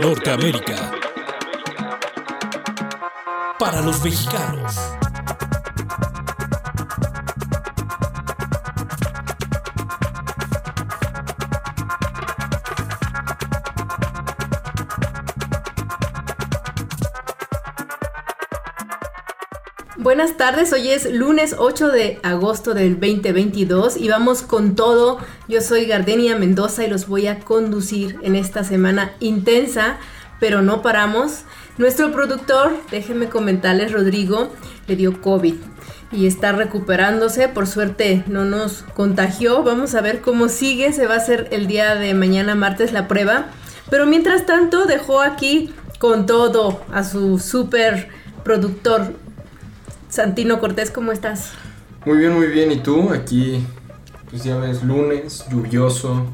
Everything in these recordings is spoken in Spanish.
Norteamérica. Para los mexicanos. Buenas tardes, hoy es lunes 8 de agosto del 2022 y vamos con todo. Yo soy Gardenia Mendoza y los voy a conducir en esta semana intensa, pero no paramos. Nuestro productor, déjenme comentarles, Rodrigo, le dio COVID y está recuperándose. Por suerte no nos contagió. Vamos a ver cómo sigue. Se va a hacer el día de mañana, martes, la prueba. Pero mientras tanto, dejó aquí con todo a su super productor Santino Cortés, ¿cómo estás? Muy bien, muy bien. ¿Y tú? Aquí, pues ya ves, lunes, lluvioso,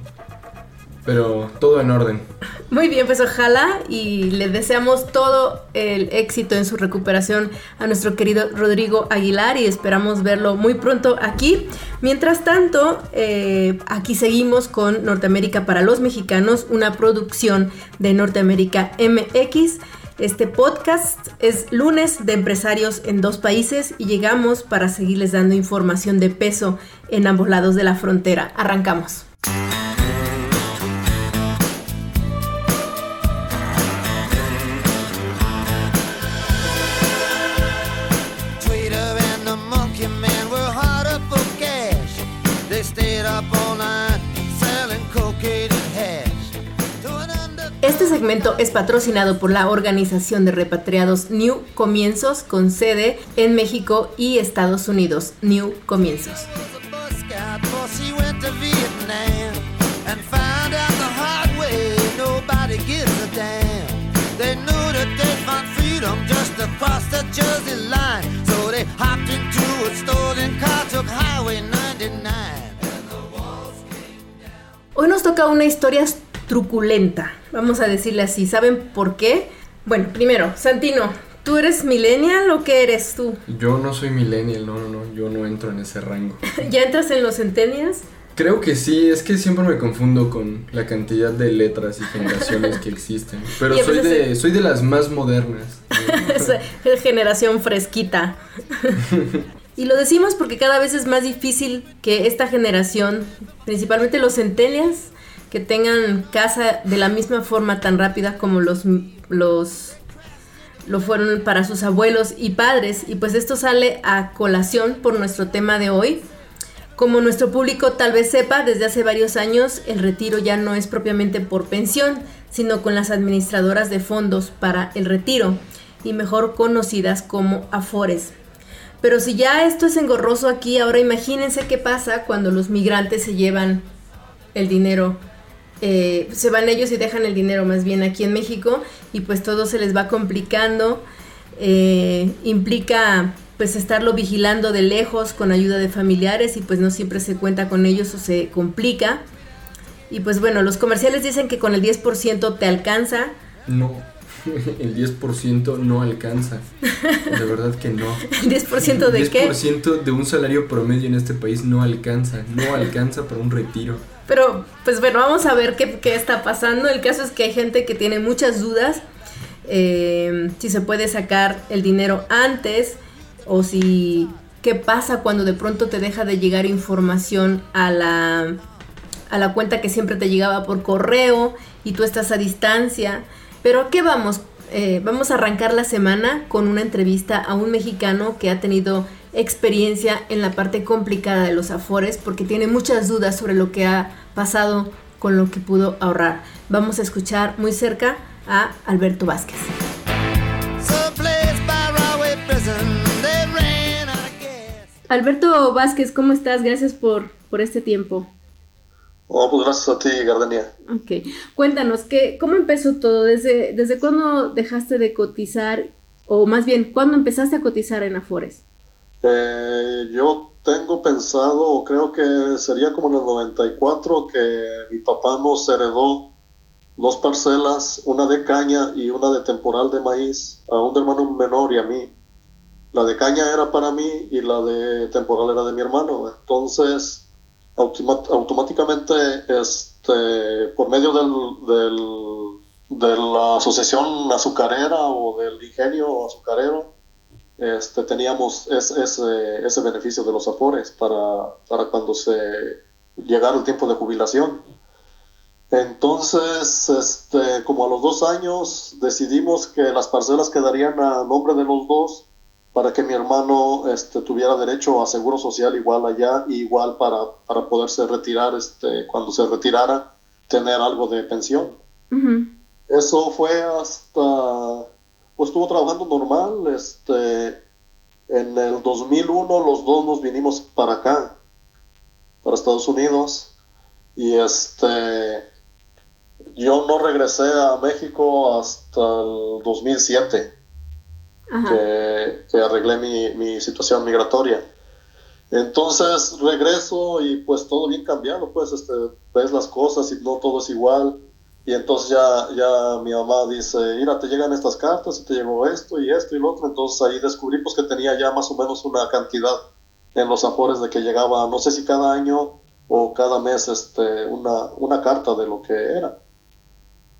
pero todo en orden. Muy bien, pues ojalá y le deseamos todo el éxito en su recuperación a nuestro querido Rodrigo Aguilar y esperamos verlo muy pronto aquí. Mientras tanto, eh, aquí seguimos con Norteamérica para los Mexicanos, una producción de Norteamérica MX. Este podcast es lunes de empresarios en dos países y llegamos para seguirles dando información de peso en ambos lados de la frontera. Arrancamos. Segmento es patrocinado por la organización de repatriados New Comienzos con sede en México y Estados Unidos. New Comienzos. Hoy nos toca una historia truculenta, vamos a decirle así. ¿Saben por qué? Bueno, primero, Santino, ¿tú eres millennial o qué eres tú? Yo no soy millennial, no, no, no, yo no entro en ese rango. ¿Ya entras en los centennials? Creo que sí, es que siempre me confundo con la cantidad de letras y generaciones que existen. Pero soy de, soy de las más modernas. generación fresquita. y lo decimos porque cada vez es más difícil que esta generación, principalmente los centennials, que tengan casa de la misma forma tan rápida como los, los lo fueron para sus abuelos y padres. Y pues esto sale a colación por nuestro tema de hoy. Como nuestro público tal vez sepa, desde hace varios años el retiro ya no es propiamente por pensión, sino con las administradoras de fondos para el retiro, y mejor conocidas como Afores. Pero si ya esto es engorroso aquí, ahora imagínense qué pasa cuando los migrantes se llevan el dinero eh, se van ellos y dejan el dinero más bien aquí en México y pues todo se les va complicando. Eh, implica pues estarlo vigilando de lejos con ayuda de familiares y pues no siempre se cuenta con ellos o se complica. Y pues bueno, los comerciales dicen que con el 10% te alcanza. No, el 10% no alcanza. De verdad que no. ¿El 10% de qué? El 10% de un salario promedio en este país no alcanza. No alcanza para un retiro. Pero, pues bueno, vamos a ver qué, está pasando. El caso es que hay gente que tiene muchas dudas. Eh, si se puede sacar el dinero antes o si qué pasa cuando de pronto te deja de llegar información a la, a la cuenta que siempre te llegaba por correo y tú estás a distancia. Pero qué vamos? Eh, vamos a arrancar la semana con una entrevista a un mexicano que ha tenido experiencia en la parte complicada de los afores porque tiene muchas dudas sobre lo que ha pasado con lo que pudo ahorrar. Vamos a escuchar muy cerca a Alberto Vázquez. Alberto Vázquez, ¿cómo estás? Gracias por, por este tiempo. Oh, pues gracias a ti, Gardenia. Ok. Cuéntanos, ¿qué, ¿cómo empezó todo? ¿Desde, ¿Desde cuándo dejaste de cotizar? O más bien, ¿cuándo empezaste a cotizar en Afores? Eh, yo tengo pensado, o creo que sería como en el 94, que mi papá nos heredó dos parcelas, una de caña y una de temporal de maíz, a un hermano menor y a mí. La de caña era para mí y la de temporal era de mi hermano. Entonces, automáticamente, este, por medio del, de la asociación azucarera o del ingenio azucarero, este, teníamos ese, ese beneficio de los afores para, para cuando se llegara el tiempo de jubilación. Entonces, este, como a los dos años, decidimos que las parcelas quedarían a nombre de los dos para que mi hermano este, tuviera derecho a seguro social igual allá igual para, para poderse retirar este, cuando se retirara, tener algo de pensión. Eso fue hasta, pues estuvo trabajando normal, este, en el 2001 los dos nos vinimos para acá, para Estados Unidos, y este, yo no regresé a México hasta el 2007 que, arreglé mi, mi, situación migratoria. Entonces regreso y pues todo bien cambiado, pues este, ves las cosas y no todo es igual. Y entonces ya, ya mi mamá dice, mira, te llegan estas cartas y te llegó esto y esto y lo otro. Entonces ahí descubrí pues, que tenía ya más o menos una cantidad en los afores de que llegaba, no sé si cada año o cada mes, este, una, una carta de lo que era.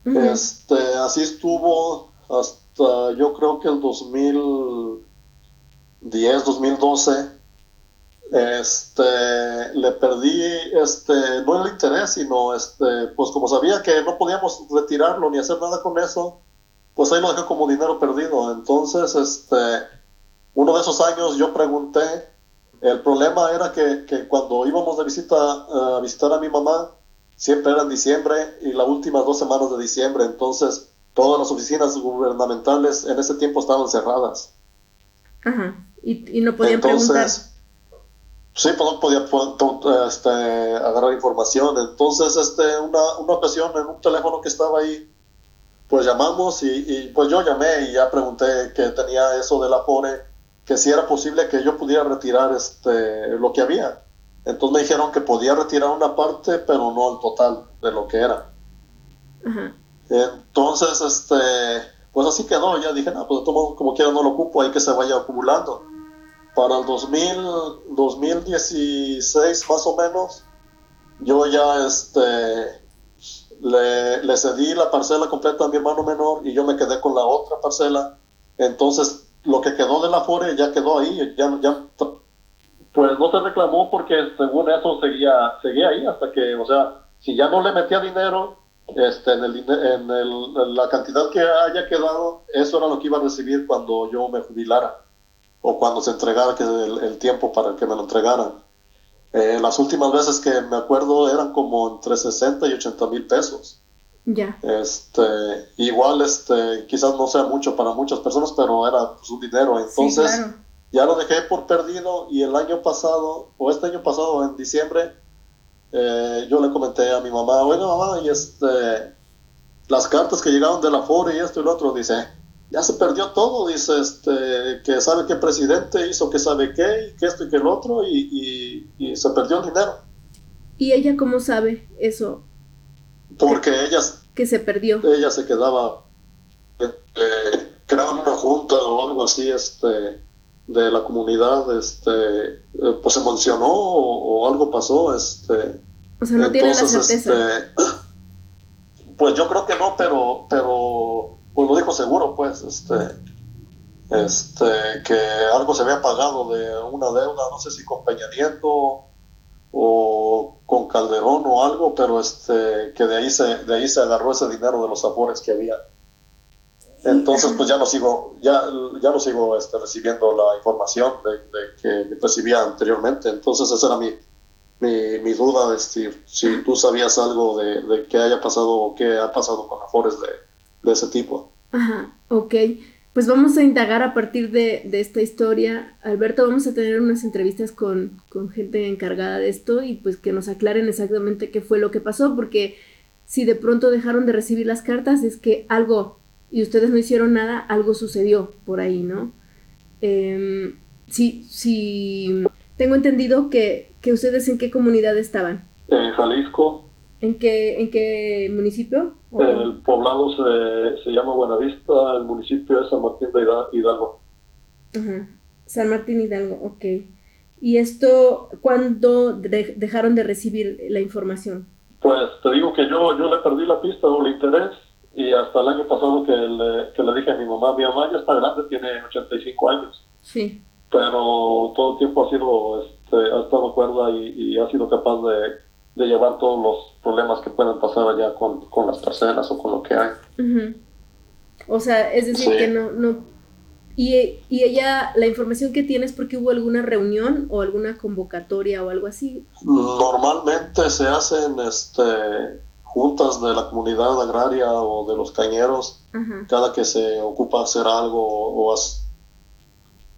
este, así estuvo hasta yo creo que el 2010, 2012, este, le perdí, este, no el interés, sino, este, pues como sabía que no podíamos retirarlo ni hacer nada con eso, pues ahí lo dejé como dinero perdido. Entonces, este, uno de esos años yo pregunté, el problema era que, que cuando íbamos de visita a visitar a mi mamá, siempre era en diciembre y las últimas dos semanas de diciembre, entonces todas las oficinas gubernamentales en ese tiempo estaban cerradas. Ajá. Y, no podían preguntar. Sí, pues no podía este, agarrar información. Entonces, este, una, una ocasión en un teléfono que estaba ahí, pues llamamos y, pues yo llamé y ya pregunté que tenía eso de la PORE, que si era posible que yo pudiera retirar este, lo que había. Entonces me dijeron que podía retirar una parte, pero no el total de lo que era. Ajá. Entonces, este, pues así quedó. Ya dije, no, pues como quiera no lo ocupo, hay que se vaya acumulando. Para el 2000, 2016 más o menos, yo ya este, le, le, cedí la parcela completa a mi hermano menor y yo me quedé con la otra parcela. Entonces, lo que quedó de la FORE ya quedó ahí, ya, ya pues no se reclamó porque según eso seguía, seguía ahí hasta que, o sea, si ya no le metía dinero, este, en, el, en, el, la cantidad que haya quedado, eso era lo que iba a recibir cuando yo me jubilara o cuando se entregara que el, tiempo para que me lo entregaran. Eh, las últimas veces que me acuerdo eran como entre 60 y 80 mil pesos. Ya. Este, igual, este, quizás no sea mucho para muchas personas, pero era pues, un dinero. Entonces, ya lo dejé por perdido y el año pasado, o este año pasado, en diciembre, eh, yo le comenté a mi mamá, bueno mamá, y este, las cartas que llegaron de la FORE y esto y lo otro, dice, ya se perdió todo, dice, este, que sabe qué presidente hizo, que sabe qué, y que esto y que el otro, y, y, se perdió el dinero. ¿Y ella cómo sabe eso? Porque ella... Que se perdió. Ella se quedaba, eh, una junta o algo así, este de la comunidad este eh, pues se mencionó o, algo pasó este o sea no tiene la certeza este, pues yo creo que no pero pero pues lo dijo seguro pues este este que algo se había pagado de una deuda no sé si con Peña Nieto o con Calderón o algo pero este que de ahí se de ahí se agarró ese dinero de los sabores que había entonces, pues ya no sigo, ya, ya no sigo este, recibiendo la información de, que recibía anteriormente. Entonces, esa era mi, mi, duda de si, si, tú sabías algo de, de qué haya pasado o qué ha pasado con afores de, de ese tipo. Ajá, ok. Pues vamos a indagar a partir de, de, esta historia. Alberto, vamos a tener unas entrevistas con, con gente encargada de esto y pues que nos aclaren exactamente qué fue lo que pasó, porque si de pronto dejaron de recibir las cartas es que algo y ustedes no hicieron nada, algo sucedió por ahí, ¿no? Eh, sí, sí, tengo entendido que, que, ustedes en qué comunidad estaban. En Jalisco. ¿En qué, en qué municipio? El poblado se, se, llama Buenavista, el municipio es San Martín de Hidalgo. Ajá. San Martín Hidalgo, ok. ¿Y esto cuándo dejaron de recibir la información? Pues te digo que yo, yo le perdí la pista o el interés y hasta el año pasado que le, que le dije a mi mamá, mi mamá ya está grande, tiene 85 años. Sí. Pero todo el tiempo ha sido, este, ha estado cuerda y, ha sido capaz de, de, llevar todos los problemas que puedan pasar allá con, con las parcelas o con lo que hay. O sea, es decir, que no, no y, y, ella, la información que tienes, porque hubo alguna reunión o alguna convocatoria o algo así? Normalmente se hacen este, juntas de la comunidad agraria o de los cañeros, cada que se ocupa hacer algo o,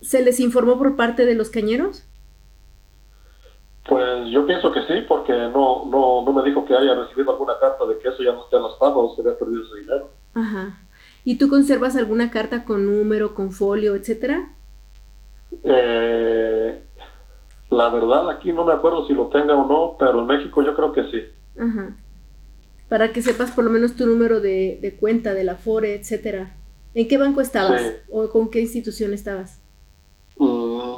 ¿Se les informó por parte de los cañeros? Pues yo pienso que sí, porque no, no, no me dijo que haya recibido alguna carta de que eso ya no está en las pagos, se había perdido ese dinero. Ajá. ¿Y tú conservas alguna carta con número, con folio, etcétera? Eh, la verdad, aquí no me acuerdo si lo tenga o no, pero en México yo creo que sí. Ajá. Para que sepas por lo menos tu número de, cuenta, de la FORE, etcétera. ¿En qué banco estabas? ¿O con qué institución estabas?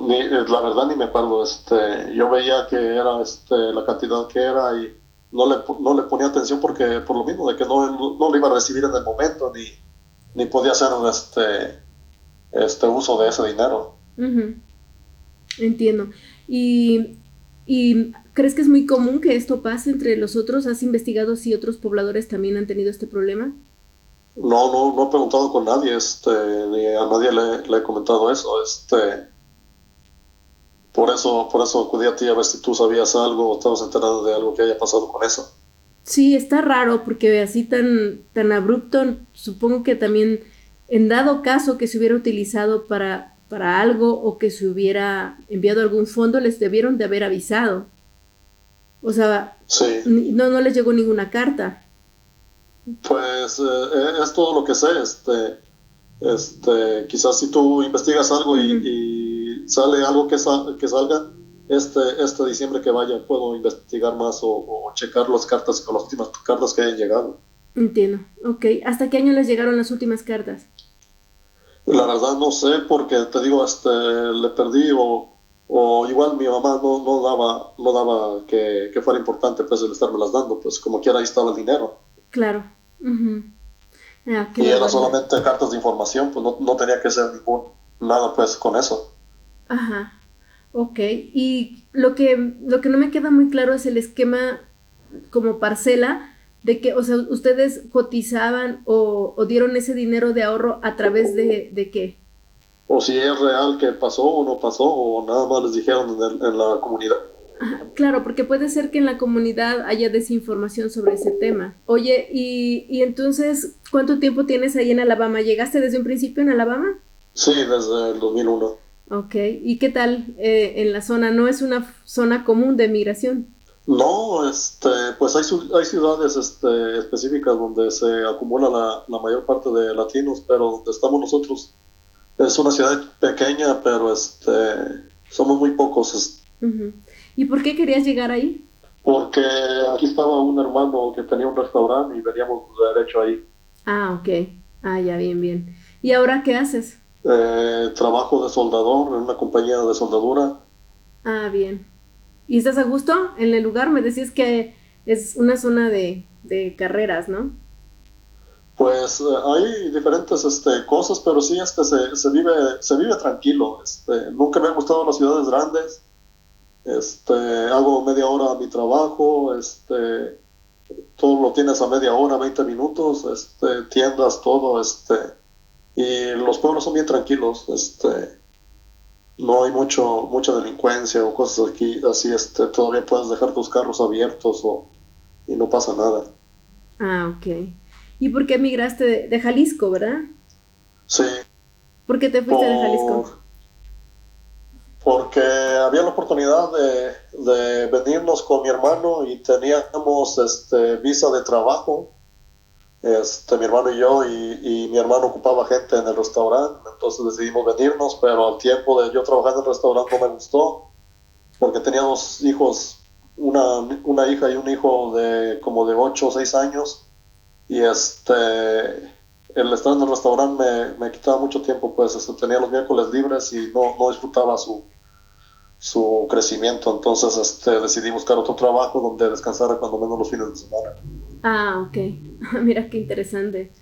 Eh, la verdad ni me acuerdo. Este, yo veía que era este, la cantidad que era y no le, no le ponía atención porque por lo mismo de que no, no lo iba a recibir en el momento ni ni podía hacer este, este uso de ese dinero. Entiendo. ¿Y, ¿Y crees que es muy común que esto pase entre los otros? ¿Has investigado si otros pobladores también han tenido este problema? No, no, no he preguntado con nadie, este, ni a nadie le, he comentado eso, este, por eso, por eso acudí a ti a ver si tú sabías algo o estabas enterado de algo que haya pasado con eso. Sí, está raro porque así tan, tan abrupto, supongo que también en dado caso que se hubiera utilizado para, para algo o que se hubiera enviado algún fondo, les debieron de haber avisado. O sea, no, no les llegó ninguna carta. Pues eh, eh, es todo lo que sé. Este, este, quizás si tú investigas algo y, sale algo que, que salga, este, este diciembre que vaya puedo investigar más o, checar las cartas con las últimas cartas que hayan llegado. Entiendo, ok. ¿Hasta qué año les llegaron las últimas cartas? La verdad no sé porque te digo, este, le perdí o, o igual mi mamá no, no daba, no daba que, que, fuera importante pues el estarme las dando, pues como quiera ahí estaba el dinero. Claro. Ah, y era solamente cartas de información, pues no, no tenía que ser ningún, nada pues con eso. Ajá. Ok, y lo que, lo que no me queda muy claro es el esquema como parcela de que, o sea, ustedes cotizaban o, dieron ese dinero de ahorro a través de, de, qué? O si es real que pasó o no pasó, o nada más les dijeron en, la comunidad. claro, porque puede ser que en la comunidad haya desinformación sobre ese tema. Oye, y, y entonces, ¿cuánto tiempo tienes ahí en Alabama? ¿Llegaste desde un principio en Alabama? Sí, desde el 2001. Ok, ¿y qué tal eh, en la zona? ¿No es una zona común de migración? No, este, pues hay, hay ciudades este, específicas donde se acumula la, mayor parte de latinos, pero donde estamos nosotros es una ciudad pequeña, pero este, somos muy pocos. ¿Y por qué querías llegar ahí? Porque aquí estaba un hermano que tenía un restaurante y veníamos derecho ahí. Ah, ok. Ah, ya, bien, bien. ¿Y ahora qué haces? Eh, trabajo de soldador en una compañía de soldadura. Ah, bien. ¿Y estás a gusto en el lugar? Me decías que es una zona de, carreras, ¿no? Pues eh, hay diferentes este, cosas, pero sí este, se, se, vive, se vive tranquilo. Este, nunca me han gustado las ciudades grandes. Este, hago media hora mi trabajo, este, todo lo tienes a media hora, 20 minutos, este, tiendas, todo, este, y los pueblos son bien tranquilos, este, no hay mucho, mucha delincuencia o cosas aquí, así este, todavía puedes dejar tus carros abiertos o, y no pasa nada. Ah, ok. ¿Y por qué emigraste de, Jalisco, verdad? Sí. ¿Por qué te fuiste de Jalisco? Porque había la oportunidad de, de venirnos con mi hermano y teníamos este, visa de trabajo este, mi hermano y yo, y, mi hermano ocupaba gente en el restaurante, entonces decidimos venirnos, pero al tiempo de yo trabajar en el restaurante no me gustó, porque tenía dos hijos, una, una hija y un hijo de como de 8 o 6 años, y este, el estar en el restaurante me, me quitaba mucho tiempo, pues este, tenía los miércoles libres y no, no disfrutaba su, su crecimiento, entonces este, decidí buscar otro trabajo donde descansara cuando menos los fines de semana. Ah, ok. Mira qué interesante.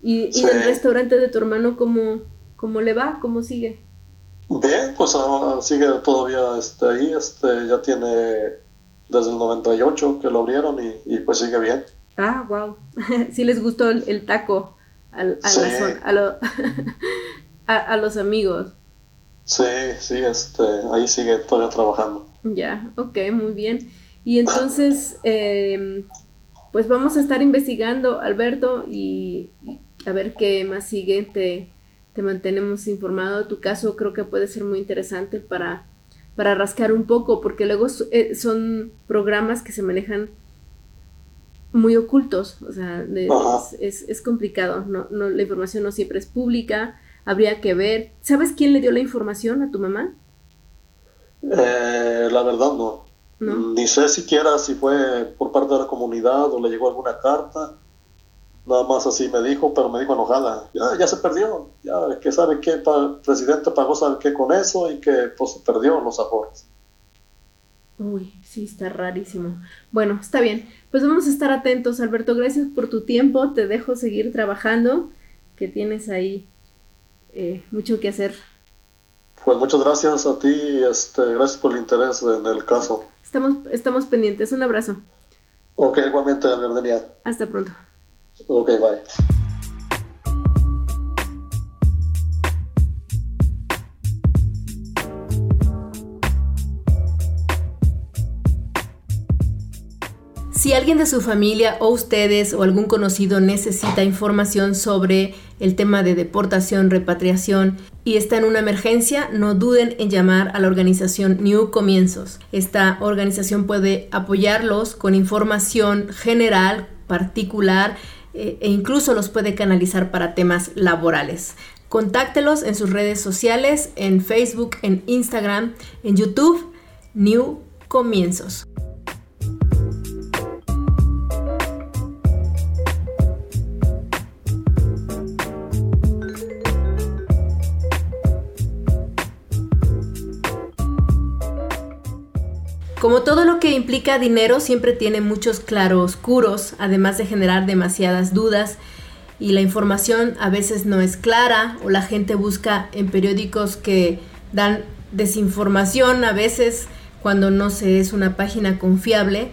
¿Y, y el restaurante de tu hermano cómo, cómo le va? ¿Cómo sigue? Bien, pues ah, sigue todavía este, ahí, este, ya tiene desde el 98 que lo abrieron y, pues sigue bien. Ah, wow. sí les gustó el, taco al, a, a, los amigos. Sí, sí, este, ahí sigue todavía trabajando. Ya, ok, muy bien. Y entonces, em, pues vamos a estar investigando, Alberto, y, a ver qué más sigue. Te, te mantenemos informado. Tu caso creo que puede ser muy interesante para, para rascar un poco, porque luego eh, son programas que se manejan muy ocultos, o sea, es, es, complicado, no, no, la información no siempre es pública, habría que ver. ¿Sabes quién le dio la información a tu mamá? Eh, la verdad no. Ni sé siquiera si fue por parte de la comunidad o le llegó alguna carta. Nada más así me dijo, pero me dijo enojada. Ya, ya se perdió. Ya que sabe que el presidente pagó sabe qué con eso y que pues se perdió los afores. Uy, sí, está rarísimo. Bueno, está bien. Pues vamos a estar atentos, Alberto. Gracias por tu tiempo. Te dejo seguir trabajando, que tienes ahí eh, mucho que hacer. Pues muchas gracias a ti y este, gracias por el interés en el caso. Estamos, estamos pendientes. Un abrazo. Ok, igualmente, Verdenia. Hasta pronto. Ok, bye. Si alguien de su familia o ustedes o algún conocido necesita información sobre el tema de deportación, repatriación y está en una emergencia, no duden en llamar a la organización New Comienzos. Esta organización puede apoyarlos con información general, particular eh, e incluso los puede canalizar para temas laborales. Contáctelos en sus redes sociales, en Facebook, en Instagram, en YouTube, New Comienzos. Como todo lo que implica dinero siempre tiene muchos claroscuros, además de generar demasiadas dudas y la información a veces no es clara o la gente busca en periódicos que dan desinformación a veces cuando no se es una página confiable.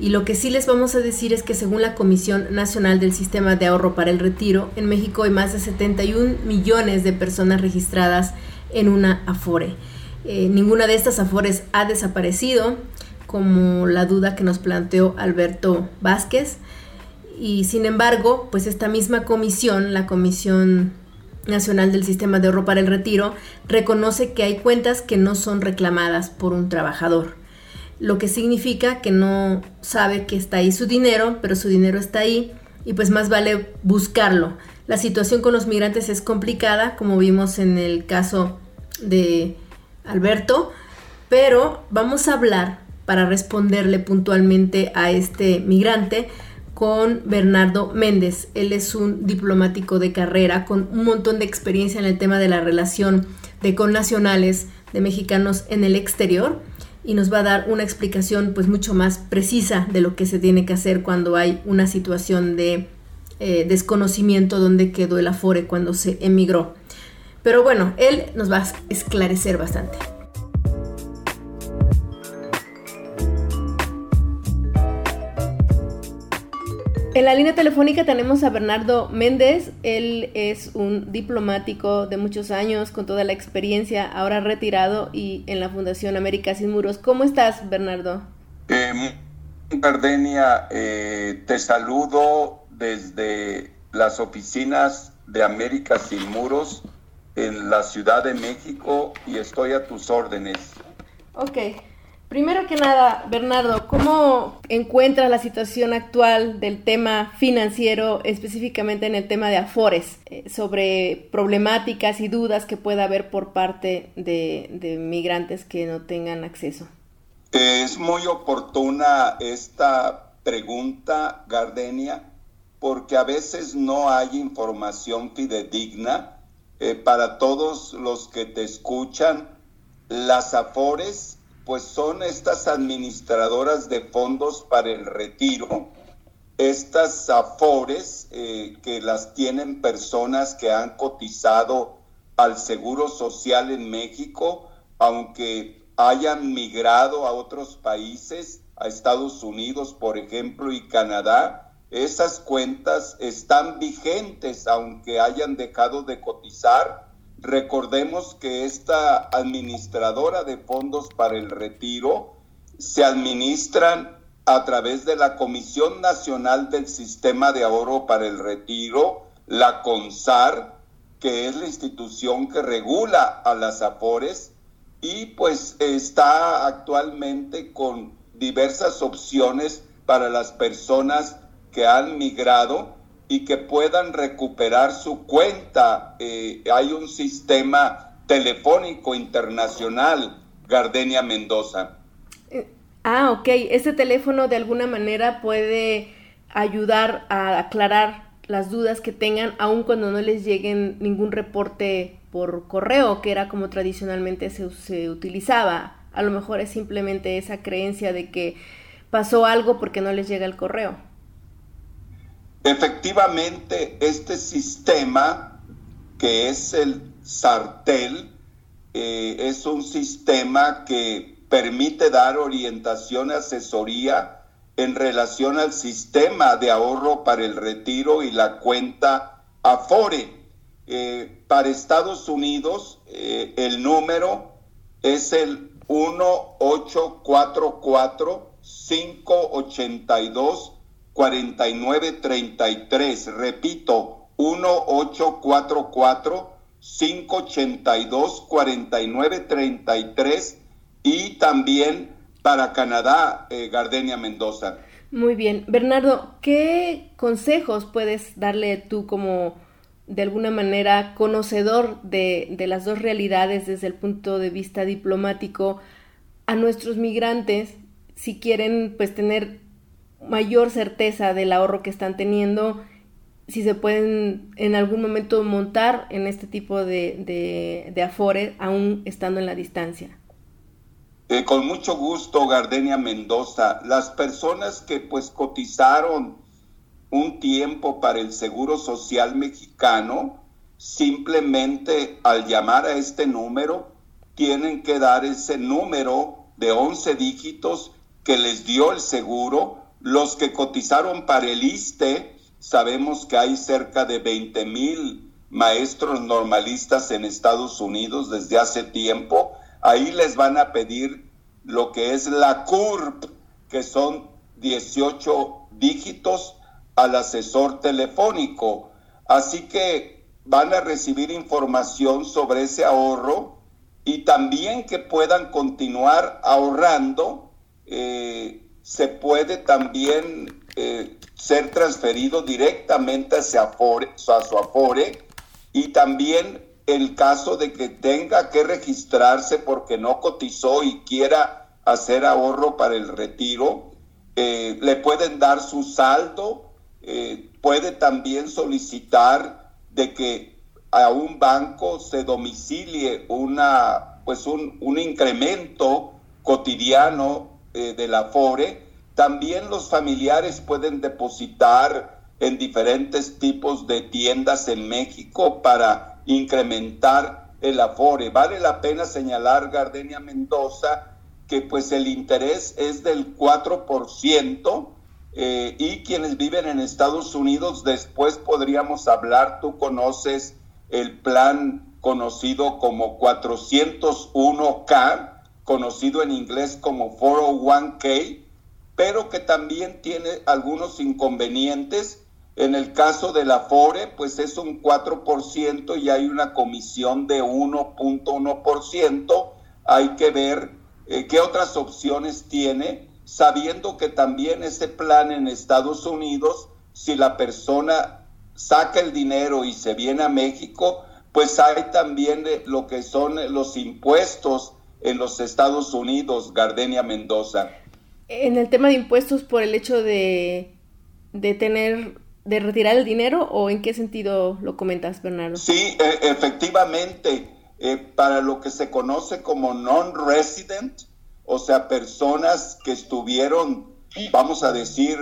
Y lo que sí les vamos a decir es que según la Comisión Nacional del Sistema de Ahorro para el Retiro, en México hay más de 71 millones de personas registradas en una Afore. Eh, ninguna de estas afores ha desaparecido, como la duda que nos planteó Alberto Vázquez. Y sin embargo, pues esta misma comisión, la Comisión Nacional del Sistema de Ahorro para el Retiro, reconoce que hay cuentas que no son reclamadas por un trabajador. Lo que significa que no sabe que está ahí su dinero, pero su dinero está ahí y pues más vale buscarlo. La situación con los migrantes es complicada, como vimos en el caso de Alberto, pero vamos a hablar para responderle puntualmente a este migrante con Bernardo Méndez. Él es un diplomático de carrera con un montón de experiencia en el tema de la relación de connacionales de mexicanos en el exterior y nos va a dar una explicación pues mucho más precisa de lo que se tiene que hacer cuando hay una situación de eh, desconocimiento donde quedó el afore cuando se emigró. Pero bueno, él nos va a esclarecer bastante. En la línea telefónica tenemos a Bernardo Méndez. Él es un diplomático de muchos años, con toda la experiencia, ahora retirado y en la Fundación América Sin Muros. ¿Cómo estás, Bernardo? Eh, Gardenia, eh, te saludo desde las oficinas de América Sin Muros en la Ciudad de México y estoy a tus órdenes. Ok. Primero que nada, Bernardo, ¿cómo encuentras la situación actual del tema financiero, específicamente en el tema de Afores, eh, sobre problemáticas y dudas que pueda haber por parte de, de migrantes que no tengan acceso? Es muy oportuna esta pregunta, Gardenia, porque a veces no hay información fidedigna eh, para todos los que te escuchan, las AFORES, pues son estas administradoras de fondos para el retiro, estas afores eh, que las tienen personas que han cotizado al Seguro Social en México, aunque hayan migrado a otros países, a Estados Unidos, por ejemplo, y Canadá, esas cuentas están vigentes aunque hayan dejado de cotizar. Recordemos que esta administradora de fondos para el retiro se administran a través de la Comisión Nacional del Sistema de Ahorro para el Retiro, la CONSAR, que es la institución que regula a las AFORES y pues está actualmente con diversas opciones para las personas que han migrado y que puedan recuperar su cuenta. Eh, hay un sistema telefónico internacional, Gardenia Mendoza. Ah, ok. Ese teléfono de alguna manera puede ayudar a aclarar las dudas que tengan, aun cuando no les lleguen ningún reporte por correo, que era como tradicionalmente se, se utilizaba. A lo mejor es simplemente esa creencia de que pasó algo porque no les llega el correo. Efectivamente, este sistema, que es el sartel, eh, es un sistema que permite dar orientación y asesoría en relación al sistema de ahorro para el retiro y la cuenta Afore. Eh, para Estados Unidos, eh, el número es el 1844-582-4933. Repito, 1844-582-4933 y también para Canadá, eh, Gardenia Mendoza. Muy bien. Bernardo, ¿qué consejos puedes darle tú como de alguna manera conocedor de, de, las dos realidades desde el punto de vista diplomático a nuestros migrantes si quieren pues tener mayor certeza del ahorro que están teniendo, si se pueden en algún momento montar en este tipo de, de, de afores aún estando en la distancia? Eh, con mucho gusto, Gardenia Mendoza. Las personas que pues cotizaron un tiempo para el Seguro Social Mexicano, simplemente al llamar a este número, tienen que dar ese número de 11 dígitos que les dio el seguro. Los que cotizaron para el ISTE, sabemos que hay cerca de 20 mil maestros normalistas en Estados Unidos desde hace tiempo Ahí les van a pedir lo que es la CURP, que son 18 dígitos al asesor telefónico. Así que van a recibir información sobre ese ahorro y también que puedan continuar ahorrando. Eh, se puede también eh, ser transferido directamente a su Afore y también el caso de que tenga que registrarse porque no cotizó y quiera hacer ahorro para el retiro, eh, le pueden dar su saldo, eh, puede también solicitar de que a un banco se domicilie una, pues un, un incremento cotidiano eh, de la FORE. También los familiares pueden depositar en diferentes tipos de tiendas en México para incrementar el afore. Vale la pena señalar, Gardenia Mendoza, que pues el interés es del 4% eh, y quienes viven en Estados Unidos, después podríamos hablar, tú conoces el plan conocido como 401K, conocido en inglés como 401K, pero que también tiene algunos inconvenientes en el caso de la FORE, pues es un 4% y hay una comisión de 1.1%. Hay que ver eh, qué otras opciones tiene, sabiendo que también ese plan en Estados Unidos, si la persona saca el dinero y se viene a México, pues hay también eh, lo que son los impuestos en los Estados Unidos, Gardenia Mendoza. En el tema de impuestos, por el hecho de, de tener de retirar el dinero o en qué sentido lo comentas, Bernardo? Sí, e, efectivamente, eh, para lo que se conoce como non-resident, o sea, personas que estuvieron, vamos a decir,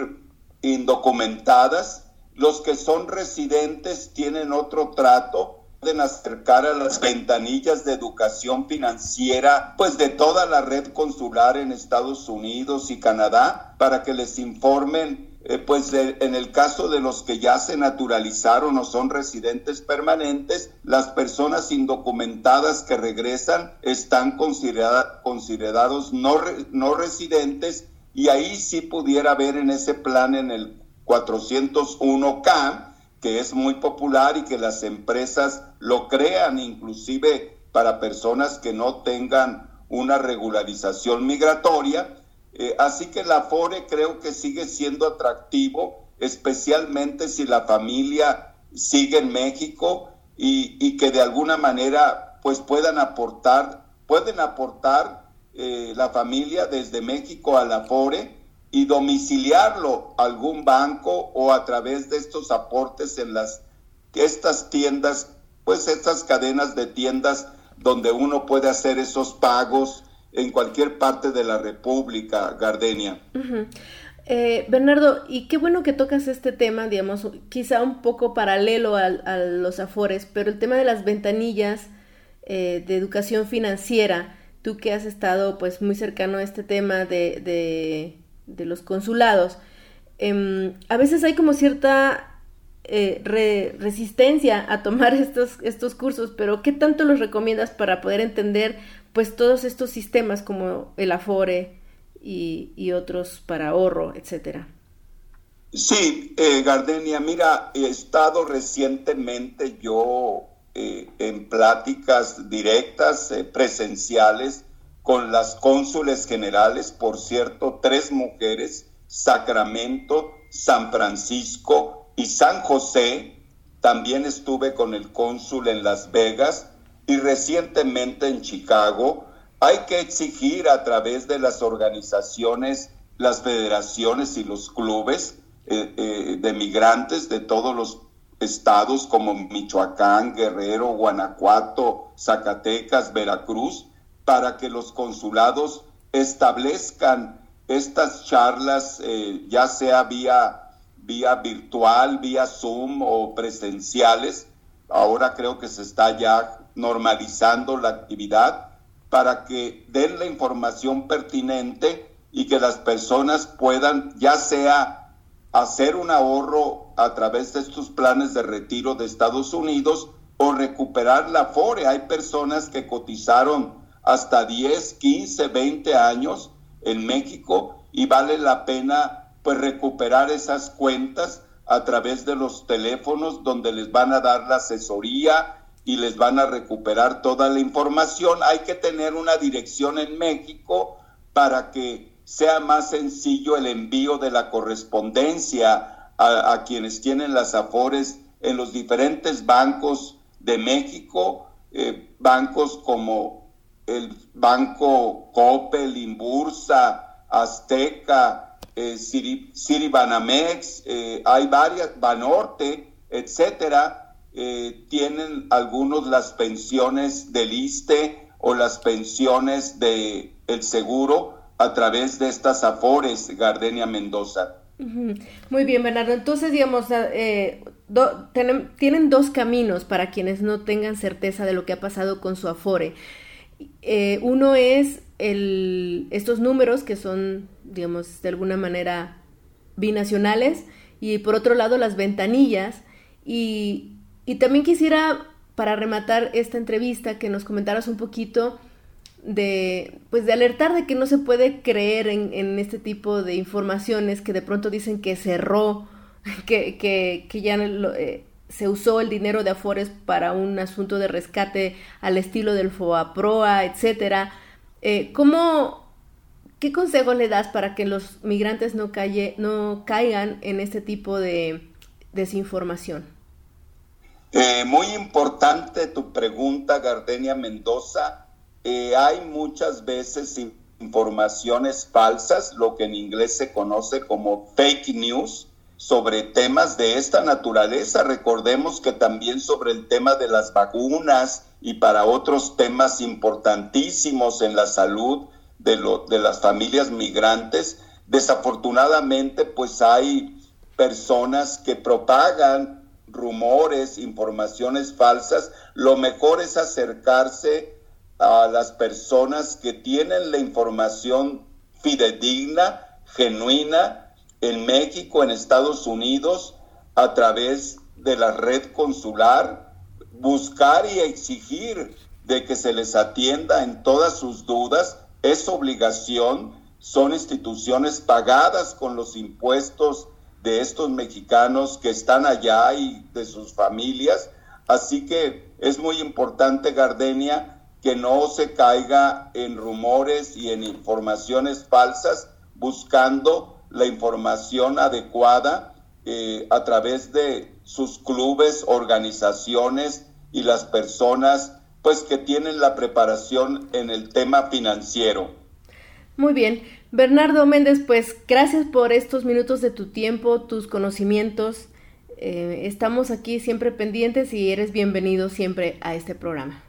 indocumentadas. Los que son residentes tienen otro trato pueden acercar a las ventanillas de educación financiera, pues de toda la red consular en Estados Unidos y Canadá, para que les informen, eh, pues en el caso de los que ya se naturalizaron o son residentes permanentes, las personas indocumentadas que regresan están considerados no, no residentes y ahí sí pudiera haber en ese plan en el 401K que es muy popular y que las empresas lo crean inclusive para personas que no tengan una regularización migratoria. Eh, así que la FORE creo que sigue siendo atractivo, especialmente si la familia sigue en México y, y que de alguna manera pues puedan aportar, pueden aportar eh, la familia desde México a la FORE y domiciliarlo a algún banco o a través de estos aportes en las estas tiendas, pues estas cadenas de tiendas donde uno puede hacer esos pagos en cualquier parte de la República, Gardenia. Eh, Bernardo, y qué bueno que tocas este tema, digamos, quizá un poco paralelo a, los afores, pero el tema de las ventanillas eh, de educación financiera, tú que has estado pues muy cercano a este tema de los consulados, em, a veces hay como cierta eh, resistencia a tomar estos, estos cursos, pero ¿qué tanto los recomiendas para poder entender pues todos estos sistemas como el Afore y, otros para ahorro, etcétera? Sí, eh, Gardenia, mira, he estado recientemente yo eh, en pláticas directas, presenciales, con las cónsules generales, por cierto, tres mujeres, Sacramento, San Francisco y San José. También estuve con el cónsul en Las Vegas y recientemente en Chicago. Hay que exigir a través de las organizaciones, las federaciones y los clubes eh, eh, de migrantes de todos los estados como Michoacán, Guerrero, Guanajuato, Zacatecas, Veracruz, para que los consulados establezcan estas charlas, eh, ya sea vía, vía virtual, vía Zoom o presenciales. Ahora creo que se está ya normalizando la actividad para que den la información pertinente y que las personas puedan ya sea hacer un ahorro a través de estos planes de retiro de Estados Unidos o recuperar la FORE. Hay personas que cotizaron hasta 10, 15, 20 años en México y vale la pena pues recuperar esas cuentas a través de los teléfonos donde les van a dar la asesoría y les van a recuperar toda la información. Hay que tener una dirección en México para que sea más sencillo el envío de la correspondencia a, quienes tienen las afores en los diferentes bancos de México, eh, bancos como el Banco Coppel, Inbursa, Azteca, eh, Banamex, eh, hay varias, Banorte, etcétera, eh, tienen algunos las pensiones del ISTE o las pensiones del el seguro a través de estas afores, Gardenia Mendoza. Muy bien, Bernardo. Entonces, digamos, eh, tienen dos caminos para quienes no tengan certeza de lo que ha pasado con su afore. Eh, uno es el, estos números que son, digamos, de alguna manera binacionales y por otro lado las ventanillas. Y, y también quisiera, para rematar esta entrevista, que nos comentaras un poquito de, pues de alertar de que no se puede creer en, este tipo de informaciones que de pronto dicen que cerró, que, que, que ya eh, se usó el dinero de Afores para un asunto de rescate al estilo del FOAPROA, etcétera. Eh, ¿Cómo, qué consejo le das para que los migrantes no, calle, no caigan en este tipo de desinformación? Eh, muy importante tu pregunta, Gardenia Mendoza. Eh, hay muchas veces informaciones falsas, lo que en inglés se conoce como fake news, sobre temas de esta naturaleza. Recordemos que también sobre el tema de las vacunas y para otros temas importantísimos en la salud de, lo, de las familias migrantes, desafortunadamente pues hay personas que propagan rumores, informaciones falsas, lo mejor es acercarse a las personas que tienen la información fidedigna, genuina, en México, en Estados Unidos, a través de la red consular, buscar y exigir de que se les atienda en todas sus dudas, es obligación, son instituciones pagadas con los impuestos de estos mexicanos que están allá y de sus familias. Así que es muy importante, Gardenia, que no se caiga en rumores y en informaciones falsas, buscando la información adecuada eh, a través de sus clubes, organizaciones y las personas pues que tienen la preparación en el tema financiero. Muy bien. Bernardo Méndez, pues gracias por estos minutos de tu tiempo, tus conocimientos. Eh, estamos aquí siempre pendientes y eres bienvenido siempre a este programa.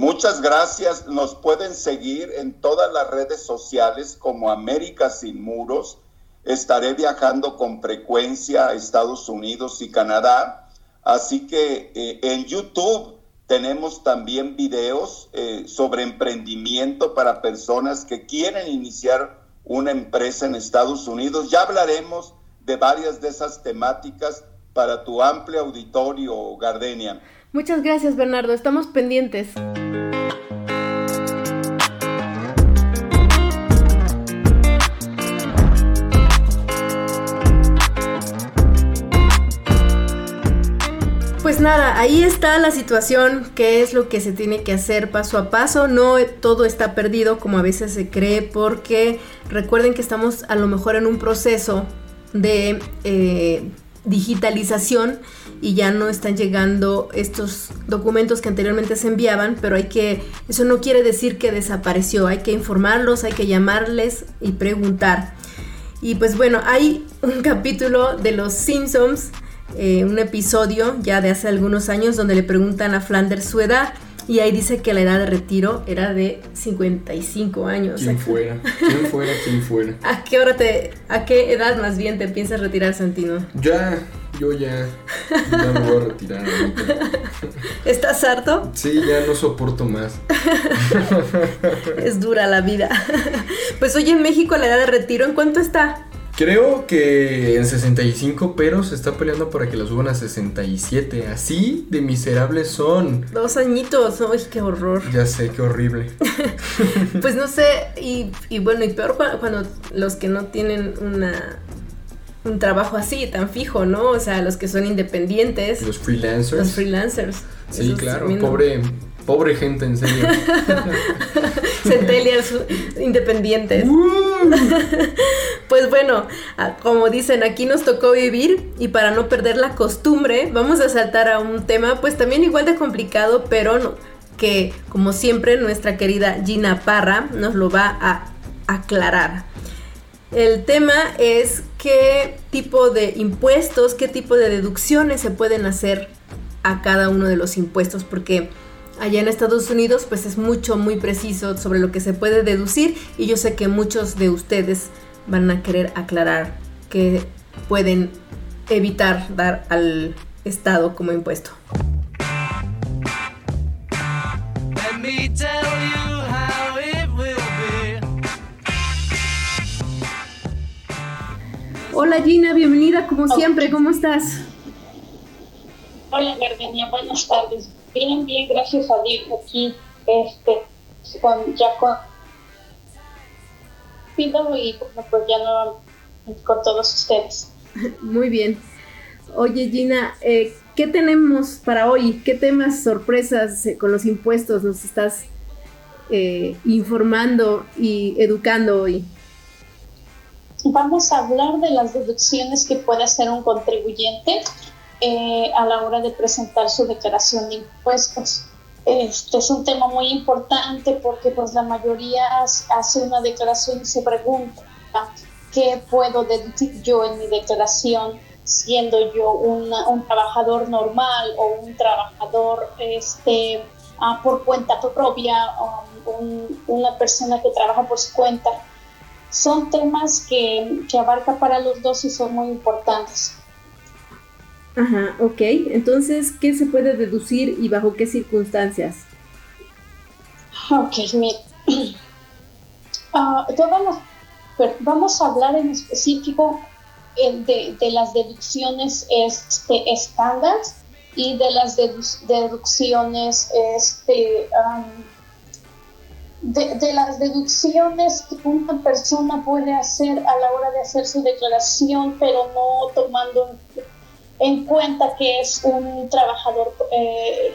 Muchas gracias. Nos pueden seguir en todas las redes sociales como América Sin Muros. Estaré viajando con frecuencia a Estados Unidos y Canadá. Así que eh, en YouTube tenemos también videos eh, sobre emprendimiento para personas que quieren iniciar una empresa en Estados Unidos. Ya hablaremos de varias de esas temáticas para tu amplio auditorio, Gardenia. Muchas gracias, Bernardo. Estamos pendientes. Pues nada, ahí está la situación, qué es lo que se tiene que hacer paso a paso. No todo está perdido como a veces se cree, porque recuerden que estamos a lo mejor en un proceso de eh, digitalización y ya no están llegando estos documentos que anteriormente se enviaban, pero hay que, eso no quiere decir que desapareció, hay que informarlos, hay que llamarles y preguntar. Y pues bueno, hay un capítulo de los Simpsons eh, un episodio ya de hace algunos años donde le preguntan a Flanders su edad y ahí dice que la edad de retiro era de 55 años. ¿Quién fuera? ¿Quién fuera? ¿Quién fuera? ¿A qué hora te, a qué edad más bien te piensas retirar, Santino? Ya, yo ya, ya me voy a retirar. ¿Estás harto? Sí, ya no soporto más. es dura la vida. Pues hoy en México la edad de retiro, ¿en cuánto está? Creo que en 65, pero se está peleando para que la suban a 67. Así de miserables son. Dos añitos, uy, qué horror. Ya sé, qué horrible. pues no sé, y, bueno, y peor cuando, los que no tienen una un trabajo así, tan fijo, ¿no? O sea, los que son independientes. Los freelancers. Los freelancers. Sí, claro, pobre, pobre gente, en serio. Centelias independientes. pues bueno, ah, como dicen, aquí nos tocó vivir y para no perder la costumbre, vamos a saltar a un tema pues también igual de complicado, pero no, que como siempre nuestra querida Gina Parra nos lo va a aclarar. El tema es qué tipo de impuestos, qué tipo de deducciones se pueden hacer a cada uno de los impuestos, porque allá en Estados Unidos pues es mucho, muy preciso sobre lo que se puede deducir y yo sé que muchos de ustedes van a querer aclarar que pueden evitar dar al Estado como impuesto. Hola Gina, bienvenida como siempre, ¿cómo estás? Hola Gardenia, buenas tardes. Bien, bien, gracias a Dios aquí, este, con, ya con y pues ya no con todos ustedes. Muy bien. Oye Gina, eh, ¿qué tenemos para hoy? ¿Qué temas, sorpresas eh, con los impuestos nos estás eh, informando y educando hoy? Vamos a hablar de las deducciones que puede hacer un contribuyente eh, a la hora de presentar su declaración de impuestos. Este es un tema muy importante porque pues la mayoría hace una declaración y se pregunta qué puedo deducir yo en mi declaración siendo yo un trabajador normal o un trabajador este, ah, por cuenta propia, o una persona que trabaja por su cuenta son temas que, que abarca para los dos y son muy importantes. Ajá, ok. Entonces, ¿qué se puede deducir y bajo qué circunstancias? Ok, mira. Uh, vamos a hablar en específico de, de, las deducciones este, estándar y de las deducciones este, de, las deducciones que una persona puede hacer a la hora de hacer su declaración, pero no tomando en cuenta que es un trabajador, eh,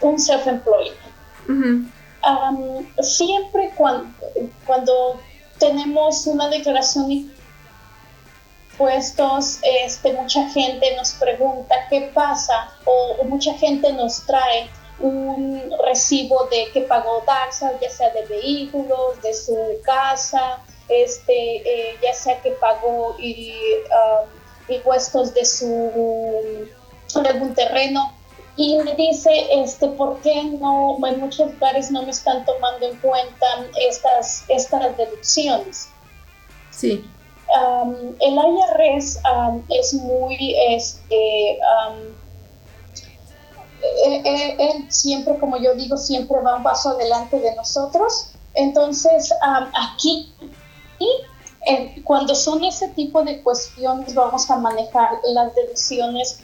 un self-employed. siempre cuando, cuando tenemos una declaración de impuestos, este, mucha gente nos pregunta qué pasa o, mucha gente nos trae un recibo de que pagó taxas, ya sea de vehículos, de su casa, este, eh, ya sea que pagó y, impuestos de su algún terreno. Y me dice este por qué no en muchos lugares no me están tomando en cuenta estas estas deducciones. Sí. El IRS es muy este él, e, él, siempre como yo digo siempre va un paso adelante de nosotros. Entonces aquí y cuando son ese tipo de cuestiones vamos a manejar las deducciones.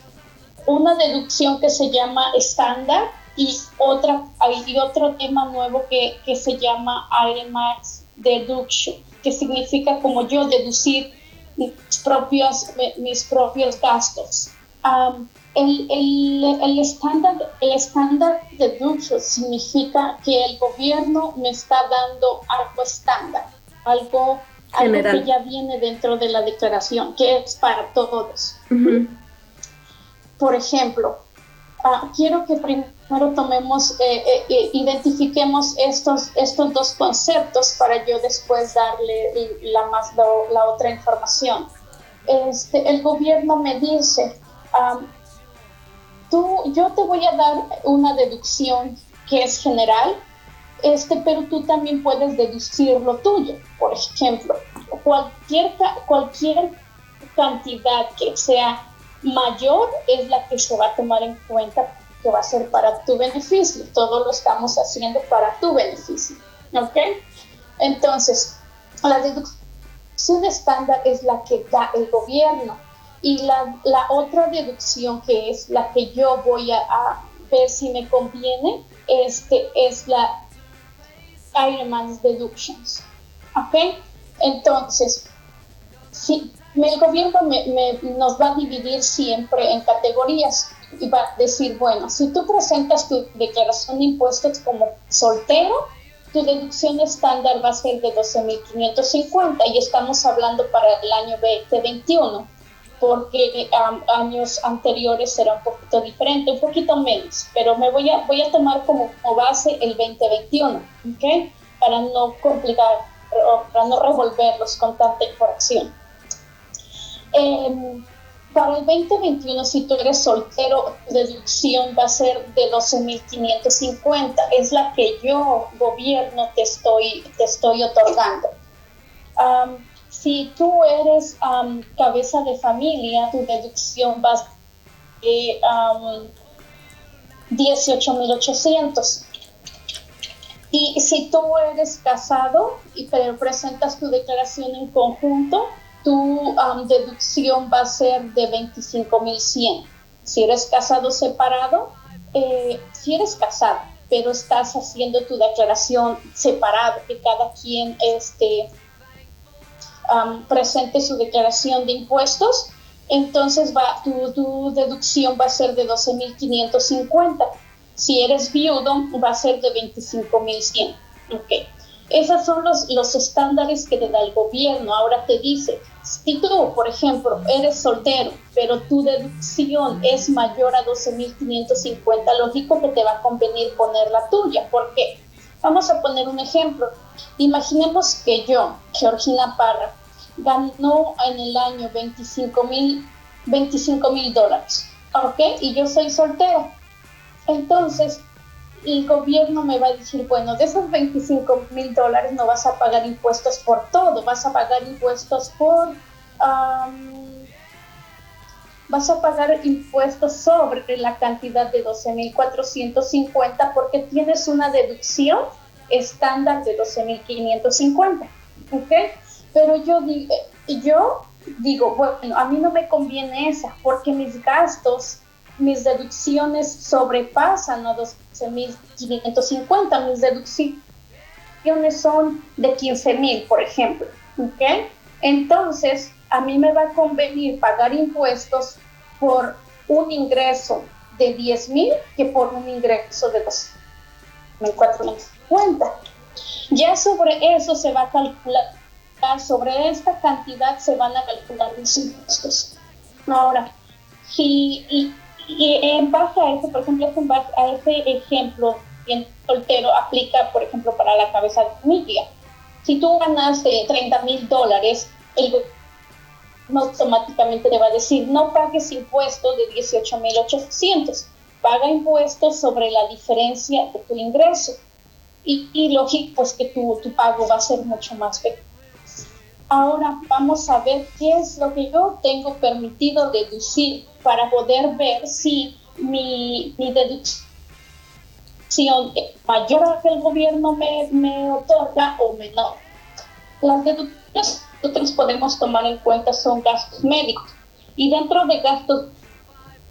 Una deducción que se llama estándar y otra hay otro tema nuevo que, que se llama IMAX deduction que significa como yo deducir mis propios mis propios gastos el, el, el estándar el estándar deduction significa que el gobierno me está dando algo estándar algo algo que ya viene dentro de la declaración, que es para todos. Por ejemplo, ah, quiero que primero tomemos, eh, eh, eh, identifiquemos estos, estos dos conceptos para yo después darle la, más, la, otra información. Este, el gobierno me dice, tú, yo te voy a dar una deducción que es general, este, pero tú también puedes deducir lo tuyo. Por ejemplo, cualquier, cualquier cantidad que sea mayor es la que se va a tomar en cuenta que va a ser para tu beneficio. Todo lo estamos haciendo para tu beneficio. ¿Ok? Entonces, la deducción estándar es la que da el gobierno y la, la otra deducción que es la que yo voy a, ver si me conviene este, es la Ironman's Deductions. ¿Ok? Entonces, si, el gobierno nos va a dividir siempre en categorías y va a decir, bueno, si tú presentas tu declaración de impuestos como soltero, tu deducción estándar va a ser de 12.550 y estamos hablando para el año 2021 porque años anteriores era un poquito diferente, un poquito menos, pero me voy a, voy a tomar como, base el 2021, ¿ok? Para no complicar, para no revolverlos con tanta información. Em, para el 2021, si tú eres soltero, tu deducción va a ser de 12.550, es la que yo, gobierno, te estoy, te estoy otorgando si tú eres cabeza de familia, tu deducción va de 18.800. Y si tú eres casado y presentas tu declaración en conjunto, tu deducción va a ser de 25.100. Si eres casado separado, eh, si eres casado, pero estás haciendo tu declaración separado, que cada quien este, presente su declaración de impuestos, entonces va, tu, deducción va a ser de 12.550. Si eres viudo, va a ser de 25.100. Ok. Esos son los, los estándares que te da el gobierno. Ahora te dice, si tú, por ejemplo, eres soltero, pero tu deducción es mayor a 12.550, lógico que te va a convenir poner la tuya. ¿Por qué? Vamos a poner un ejemplo. Imaginemos que yo, Georgina Parra, ganó en el año 25 mil 25 mil dólares, ¿ok? Y yo soy soltero. Entonces, el gobierno me va a decir, bueno, de esos 25 mil dólares no vas a pagar impuestos por todo, vas a pagar impuestos por... vas a pagar impuestos sobre la cantidad de 12.450 porque tienes una deducción estándar de 12.550. ¿Ok? Pero yo, digo, yo digo, bueno, a mí no me conviene esa porque mis gastos mis deducciones sobrepasan a 12.550, mis deducciones son de 15.000, por ejemplo. ¿okay? Entonces, a mí me va a convenir pagar impuestos por un ingreso de 10.000 que por un ingreso de 2.450. Ya sobre eso se va a calcular, sobre esta cantidad se van a calcular mis impuestos. Ahora, si, y en base a eso, por ejemplo, a ese ejemplo bien soltero, aplica, por ejemplo, para la cabeza de familia. Si tú ganas 30 mil dólares, el automáticamente te va a decir, no pagues impuestos de 18 mil 800, paga impuestos sobre la diferencia de tu ingreso. Y, y lógico es que tu, tu pago va a ser mucho más pequeño. Ahora vamos a ver qué es lo que yo tengo permitido deducir para poder ver si mi, mi deducción mayor a que el gobierno me, me otorga o menor. Las deducciones nosotros podemos tomar en cuenta son gastos médicos y dentro de gastos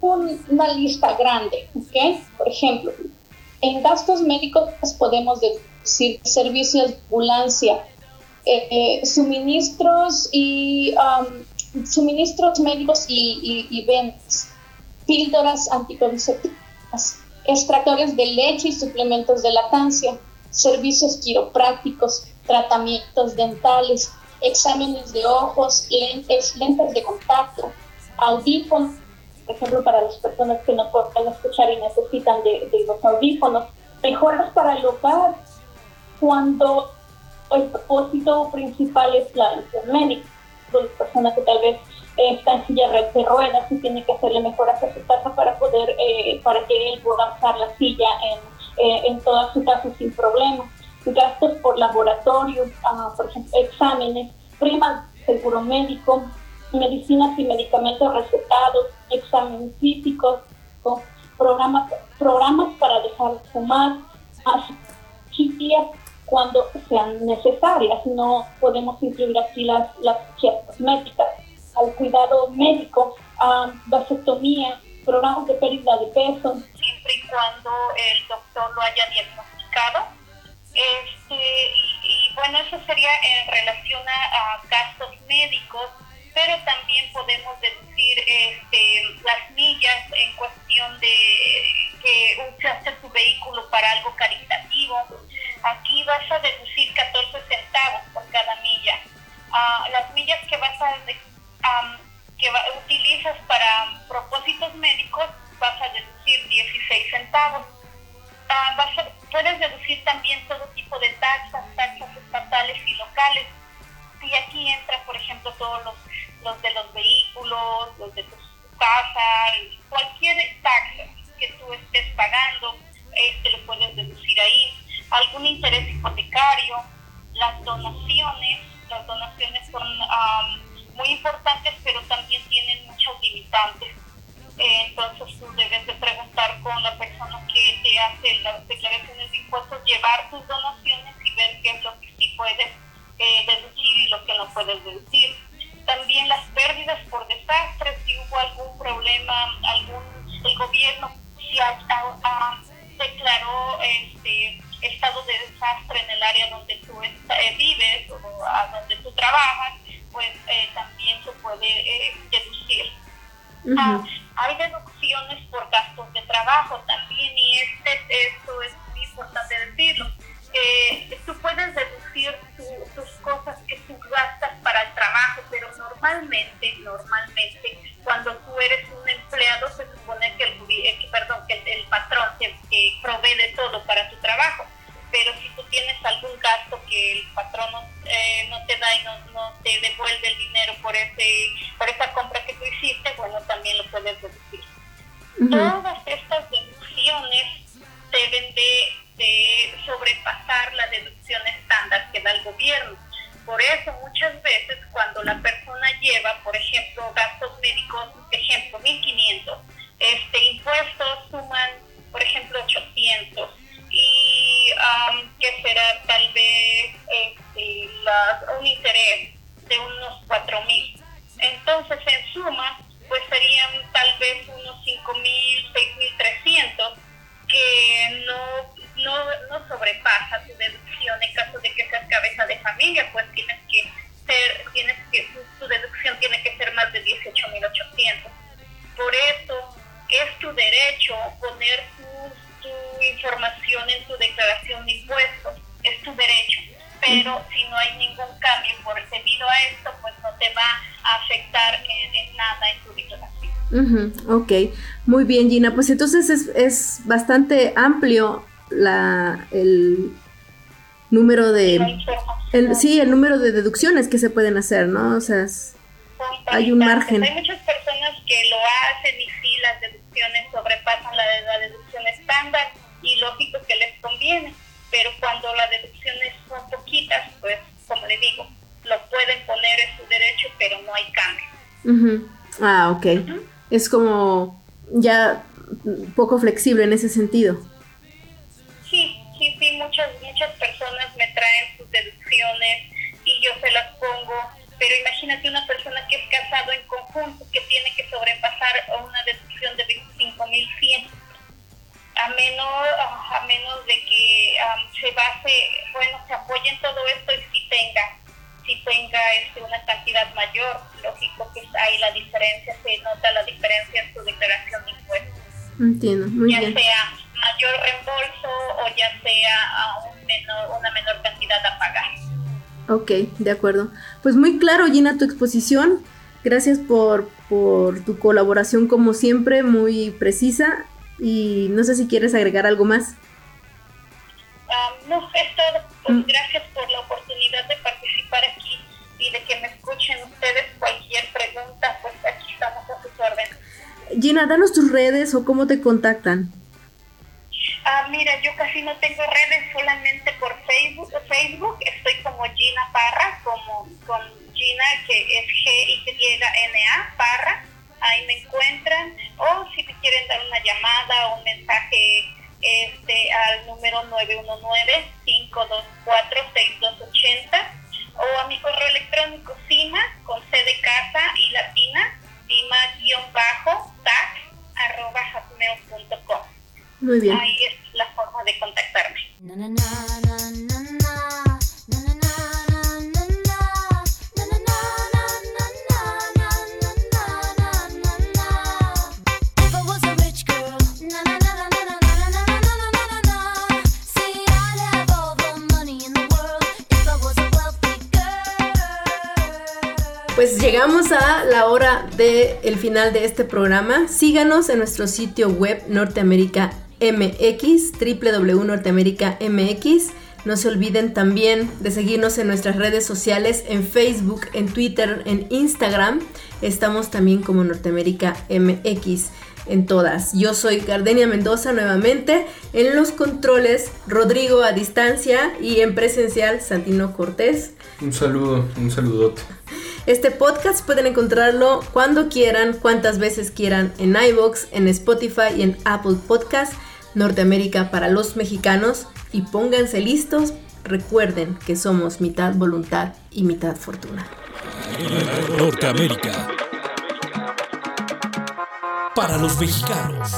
una lista grande, ¿ok? Por ejemplo, en gastos médicos podemos decir servicios de ambulancia, eh, eh, suministros y um, suministros médicos y, y, ventas, píldoras anticonceptivas, extractores de leche y suplementos de lactancia, servicios quiroprácticos, tratamientos dentales, exámenes de ojos, lentes, lentes de contacto, audífonos, por ejemplo, para las personas que no pueden escuchar y necesitan de, los audífonos, mejoras para el hogar, cuando el propósito principal es la atención médica de personas que tal vez eh, está en silla de ruedas y tiene que hacerle mejoras a su casa para poder, eh, para que él pueda usar la silla en, eh, en toda su sin problema. Gastos por laboratorio, ah, por ejemplo, exámenes, primas, seguro médico, medicinas y medicamentos recetados, exámenes físicos, programas, programas para dejar de fumar, cirugías cuando sean necesarias. No podemos incluir aquí las, las cosméticas, al cuidado médico, a vasectomía, programas de pérdida de peso. Siempre y cuando el doctor lo haya diagnosticado. Este, y, bueno, eso sería en relación a, gastos médicos, pero también podemos deducir bien Gina, pues entonces es, es bastante amplio la, el número de... El, sí, el número de deducciones que se pueden hacer, ¿no? O sea, hay un margen. Hay muchas personas que lo hacen y sí, las deducciones sobrepasan la, la deducción estándar y lógico que les conviene pero cuando las deducciones son poquitas, pues como le digo, lo pueden poner en su derecho, pero no hay cambio. Ah, ok. Es como ya poco flexible en ese sentido. Muy ya bien. sea mayor reembolso o ya sea a un menor, una menor cantidad a pagar. Ok, de acuerdo. Pues muy claro, Gina, tu exposición. Gracias por, por tu colaboración como siempre, muy precisa y no sé si quieres agregar algo más. Ah, no, es todo. Pues, mm. Gracias Gina, danos tus redes o cómo te contactan. Ah, mira, yo casi no tengo redes, solamente por Facebook. Facebook estoy como Gina Parra, como con Gina, que es G-Y-N-A, Parra ahí me encuentran, o si me quieren dar una llamada o un mensaje este, al número 919-524-6280 o a mi correo electrónico cima con C de casa y latina, hotmail.com. Muy bien. Ahí es la forma de contactarme. Pues llegamos a la hora del el final de este programa. Síganos en nuestro sitio web Norteamérica MX, www.norteamerica MX. No se olviden también de seguirnos en nuestras redes sociales, en Facebook, en Twitter, en Instagram. Estamos también como Norteamérica MX en todas. Yo soy Gardenia Mendoza nuevamente. En los controles, Rodrigo a distancia y en presencial, Santino Cortés. Un saludo, un saludote. Este podcast pueden encontrarlo cuando quieran, cuantas veces quieran en iBox, en Spotify y en Apple Podcast Norteamérica para los mexicanos. Y pónganse listos, recuerden que somos mitad voluntad y mitad fortuna. Norteamérica para los mexicanos.